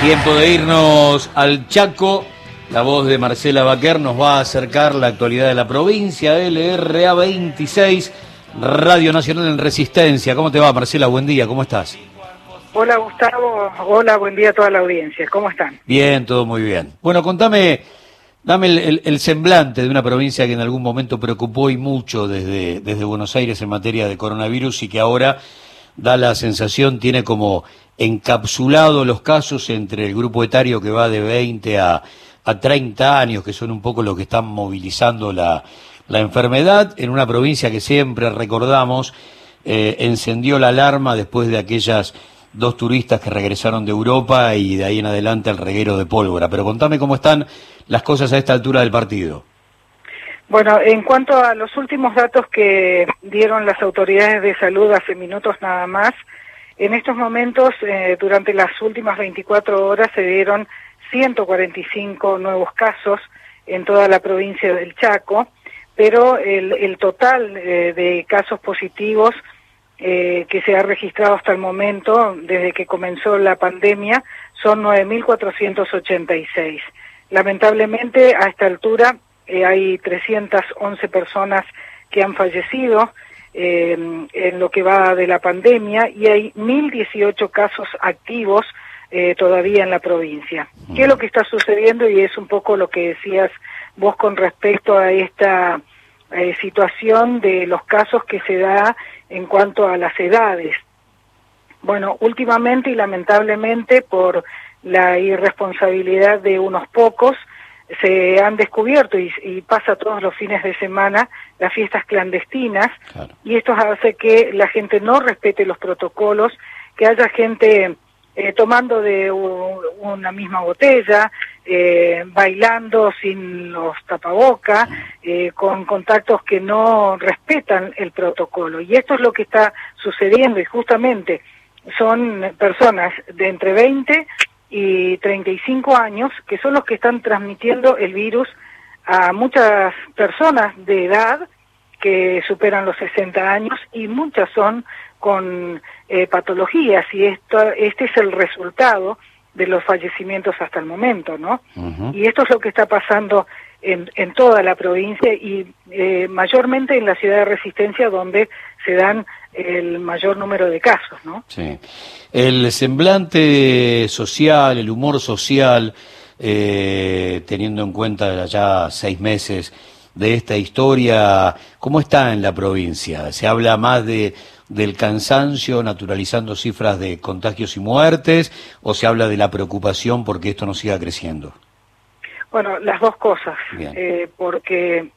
Tiempo de irnos al Chaco. La voz de Marcela Baquer nos va a acercar la actualidad de la provincia, LRA 26, Radio Nacional en Resistencia. ¿Cómo te va, Marcela? Buen día, ¿cómo estás? Hola, Gustavo. Hola, buen día a toda la audiencia. ¿Cómo están? Bien, todo muy bien. Bueno, contame, dame el, el semblante de una provincia que en algún momento preocupó y mucho desde, desde Buenos Aires en materia de coronavirus y que ahora da la sensación, tiene como encapsulado los casos entre el grupo etario que va de 20 a, a 30 años, que son un poco los que están movilizando la, la enfermedad, en una provincia que siempre recordamos eh, encendió la alarma después de aquellas dos turistas que regresaron de Europa y de ahí en adelante al reguero de pólvora. Pero contame cómo están las cosas a esta altura del partido. Bueno, en cuanto a los últimos datos que dieron las autoridades de salud hace minutos nada más, en estos momentos, eh, durante las últimas 24 horas, se dieron 145 nuevos casos en toda la provincia del Chaco, pero el, el total eh, de casos positivos eh, que se ha registrado hasta el momento, desde que comenzó la pandemia, son 9.486. Lamentablemente, a esta altura, eh, hay 311 personas que han fallecido eh, en lo que va de la pandemia y hay 1.018 casos activos eh, todavía en la provincia. ¿Qué es lo que está sucediendo? Y es un poco lo que decías vos con respecto a esta eh, situación de los casos que se da en cuanto a las edades. Bueno, últimamente y lamentablemente por la irresponsabilidad de unos pocos, se han descubierto y, y, pasa todos los fines de semana las fiestas clandestinas claro. y esto hace que la gente no respete los protocolos, que haya gente eh, tomando de u, una misma botella, eh, bailando sin los tapabocas, eh, con contactos que no respetan el protocolo. Y esto es lo que está sucediendo y justamente son personas de entre 20 y 35 años, que son los que están transmitiendo el virus a muchas personas de edad que superan los 60 años y muchas son con eh, patologías y esto, este es el resultado de los fallecimientos hasta el momento, ¿no? Uh -huh. Y esto es lo que está pasando en, en toda la provincia y eh, mayormente en la ciudad de Resistencia donde se dan el mayor número de casos, ¿no? Sí. El semblante social, el humor social, eh, teniendo en cuenta ya seis meses de esta historia, ¿cómo está en la provincia? ¿Se habla más de del cansancio, naturalizando cifras de contagios y muertes, o se habla de la preocupación porque esto no siga creciendo? Bueno, las dos cosas, eh, porque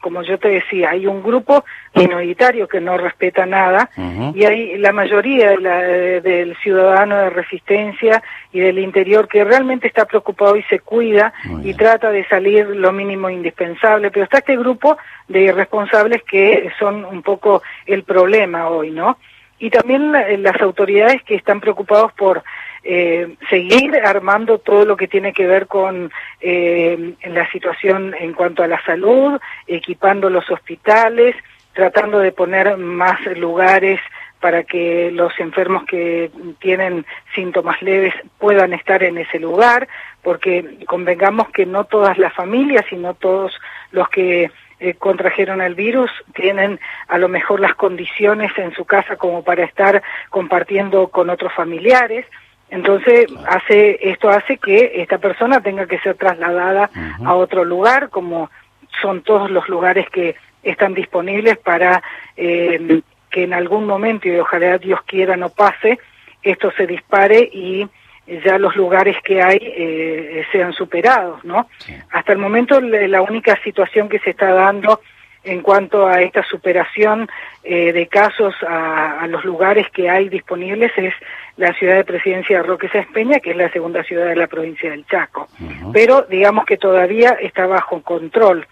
como yo te decía, hay un grupo minoritario que no respeta nada uh -huh. y hay la mayoría de la, de, del ciudadano de resistencia y del interior que realmente está preocupado y se cuida y trata de salir lo mínimo indispensable, pero está este grupo de irresponsables que son un poco el problema hoy, ¿no? Y también las autoridades que están preocupados por eh, seguir armando todo lo que tiene que ver con eh, la situación en cuanto a la salud, equipando los hospitales, tratando de poner más lugares para que los enfermos que tienen síntomas leves puedan estar en ese lugar, porque convengamos que no todas las familias, sino todos los que eh, contrajeron el virus tienen a lo mejor las condiciones en su casa como para estar compartiendo con otros familiares. Entonces hace esto hace que esta persona tenga que ser trasladada uh -huh. a otro lugar, como son todos los lugares que están disponibles para eh, que en algún momento y ojalá Dios quiera no pase esto se dispare y ya los lugares que hay eh, sean superados, ¿no? Sí. Hasta el momento la única situación que se está dando en cuanto a esta superación eh, de casos a, a, los lugares que hay disponibles es la ciudad de presidencia de Roque Peña, que es la segunda ciudad de la provincia del Chaco. Uh -huh. Pero digamos que todavía está bajo control.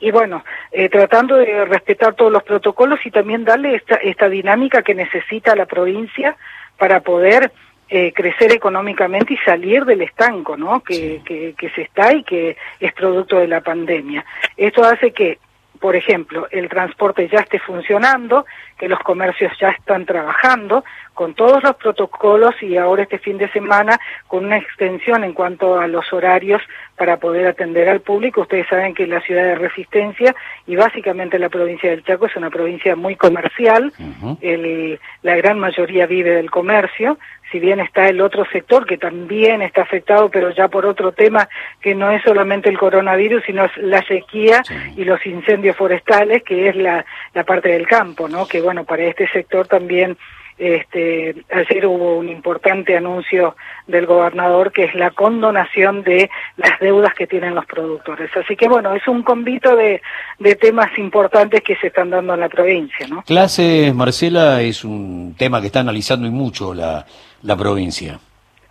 Y bueno, eh, tratando de respetar todos los protocolos y también darle esta, esta dinámica que necesita la provincia para poder eh, crecer económicamente y salir del estanco, ¿no? Que, sí. que, que se está y que es producto de la pandemia. Esto hace que por ejemplo, el transporte ya esté funcionando, que los comercios ya están trabajando con todos los protocolos y ahora este fin de semana con una extensión en cuanto a los horarios para poder atender al público. Ustedes saben que la ciudad de Resistencia y básicamente la provincia del Chaco es una provincia muy comercial, el, la gran mayoría vive del comercio, si bien está el otro sector que también está afectado, pero ya por otro tema que no es solamente el coronavirus, sino es la sequía y los incendios forestales, que es la, la parte del campo, ¿no? Que bueno, para este sector también este, ayer hubo un importante anuncio del gobernador que es la condonación de las deudas que tienen los productores. Así que bueno, es un convito de, de temas importantes que se están dando en la provincia. ¿no? Clases, Marcela, es un tema que está analizando y mucho la, la provincia.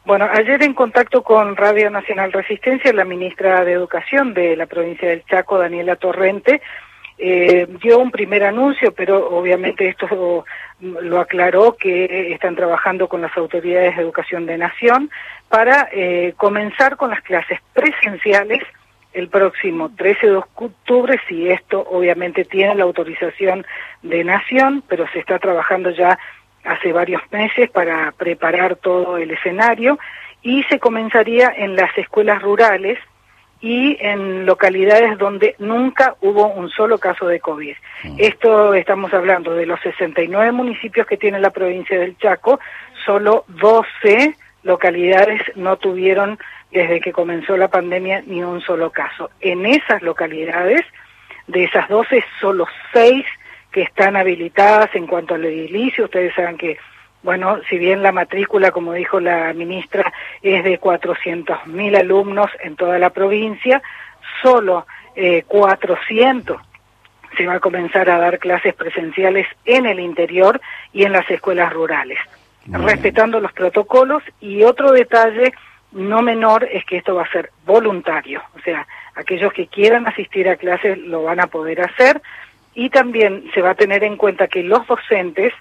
Bueno, ayer en contacto con Radio Nacional Resistencia, la ministra de Educación de la provincia del Chaco, Daniela Torrente, eh, dio un primer anuncio, pero obviamente esto lo aclaró que están trabajando con las autoridades de educación de nación para eh, comenzar con las clases presenciales el próximo 13 de octubre, si esto obviamente tiene la autorización de nación, pero se está trabajando ya hace varios meses para preparar todo el escenario y se comenzaría en las escuelas rurales y en localidades donde nunca hubo un solo caso de COVID. Mm. Esto estamos hablando de los 69 municipios que tiene la provincia del Chaco, solo 12 localidades no tuvieron desde que comenzó la pandemia ni un solo caso. En esas localidades, de esas 12, solo 6 que están habilitadas en cuanto al edilicio. Ustedes saben que bueno, si bien la matrícula, como dijo la ministra, es de 400.000 alumnos en toda la provincia, solo eh, 400 se va a comenzar a dar clases presenciales en el interior y en las escuelas rurales, respetando los protocolos. Y otro detalle no menor es que esto va a ser voluntario, o sea, aquellos que quieran asistir a clases lo van a poder hacer y también se va a tener en cuenta que los docentes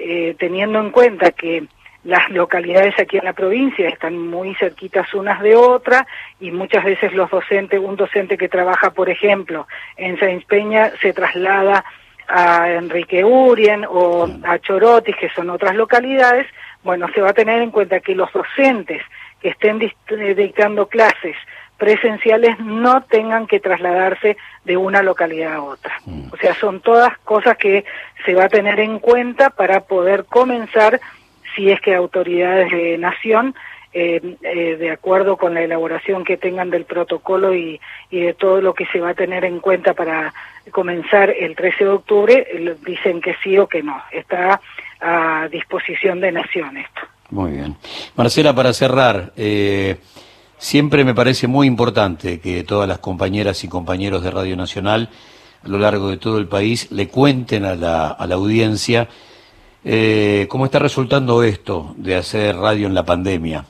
eh, teniendo en cuenta que las localidades aquí en la provincia están muy cerquitas unas de otras y muchas veces los docentes, un docente que trabaja, por ejemplo, en Sáenz Peña se traslada a Enrique Urien o a Chorotis, que son otras localidades, bueno, se va a tener en cuenta que los docentes que estén dictando clases presenciales no tengan que trasladarse de una localidad a otra. Mm. O sea, son todas cosas que se va a tener en cuenta para poder comenzar, si es que autoridades de nación, eh, eh, de acuerdo con la elaboración que tengan del protocolo y, y, de todo lo que se va a tener en cuenta para comenzar el 13 de octubre, eh, dicen que sí o que no. Está a disposición de nación esto. Muy bien. Marcela, para cerrar, eh, Siempre me parece muy importante que todas las compañeras y compañeros de Radio Nacional a lo largo de todo el país le cuenten a la, a la audiencia eh, cómo está resultando esto de hacer radio en la pandemia,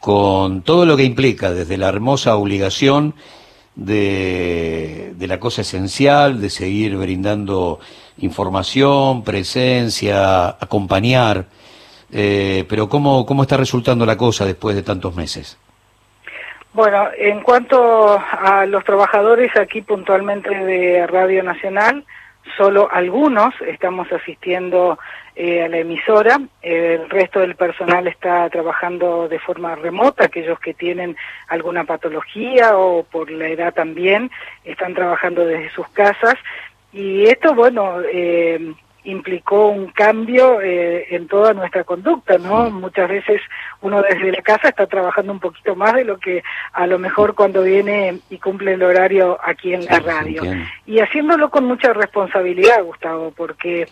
con todo lo que implica, desde la hermosa obligación de, de la cosa esencial, de seguir brindando información, presencia, acompañar, eh, pero cómo, cómo está resultando la cosa después de tantos meses. Bueno, en cuanto a los trabajadores aquí puntualmente de Radio Nacional, solo algunos estamos asistiendo eh, a la emisora, el resto del personal está trabajando de forma remota, aquellos que tienen alguna patología o por la edad también están trabajando desde sus casas. Y esto, bueno, eh, implicó un cambio eh, en toda nuestra conducta, ¿no? Muchas veces uno desde la casa está trabajando un poquito más de lo que a lo mejor cuando viene y cumple el horario aquí en la radio. Y haciéndolo con mucha responsabilidad, Gustavo, porque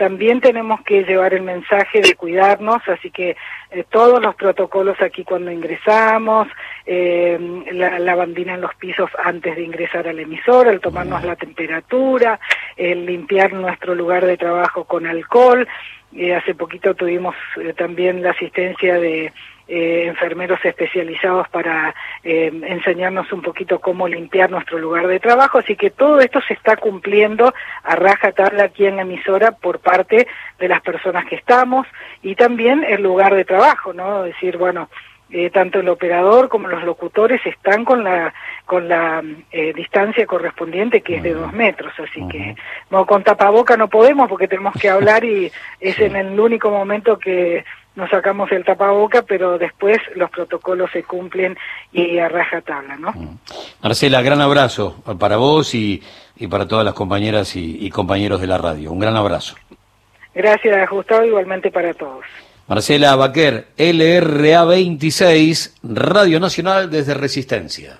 también tenemos que llevar el mensaje de cuidarnos, así que eh, todos los protocolos aquí cuando ingresamos, eh, la lavandina en los pisos antes de ingresar al emisor, el tomarnos la temperatura, el limpiar nuestro lugar de trabajo con alcohol. Eh, hace poquito tuvimos eh, también la asistencia de eh, enfermeros especializados para eh, enseñarnos un poquito cómo limpiar nuestro lugar de trabajo, así que todo esto se está cumpliendo a raja tabla aquí en la emisora por parte de las personas que estamos y también el lugar de trabajo, ¿no? decir, bueno, eh, tanto el operador como los locutores están con la con la eh, distancia correspondiente que es de dos metros, así que no, con tapaboca no podemos porque tenemos que hablar y es en el único momento que nos sacamos el tapaboca, pero después los protocolos se cumplen y a rajatabla, ¿no? Marcela, gran abrazo para vos y, y para todas las compañeras y, y compañeros de la radio. Un gran abrazo. Gracias, Gustavo, igualmente para todos. Marcela Baquer, LRA 26, Radio Nacional desde Resistencia.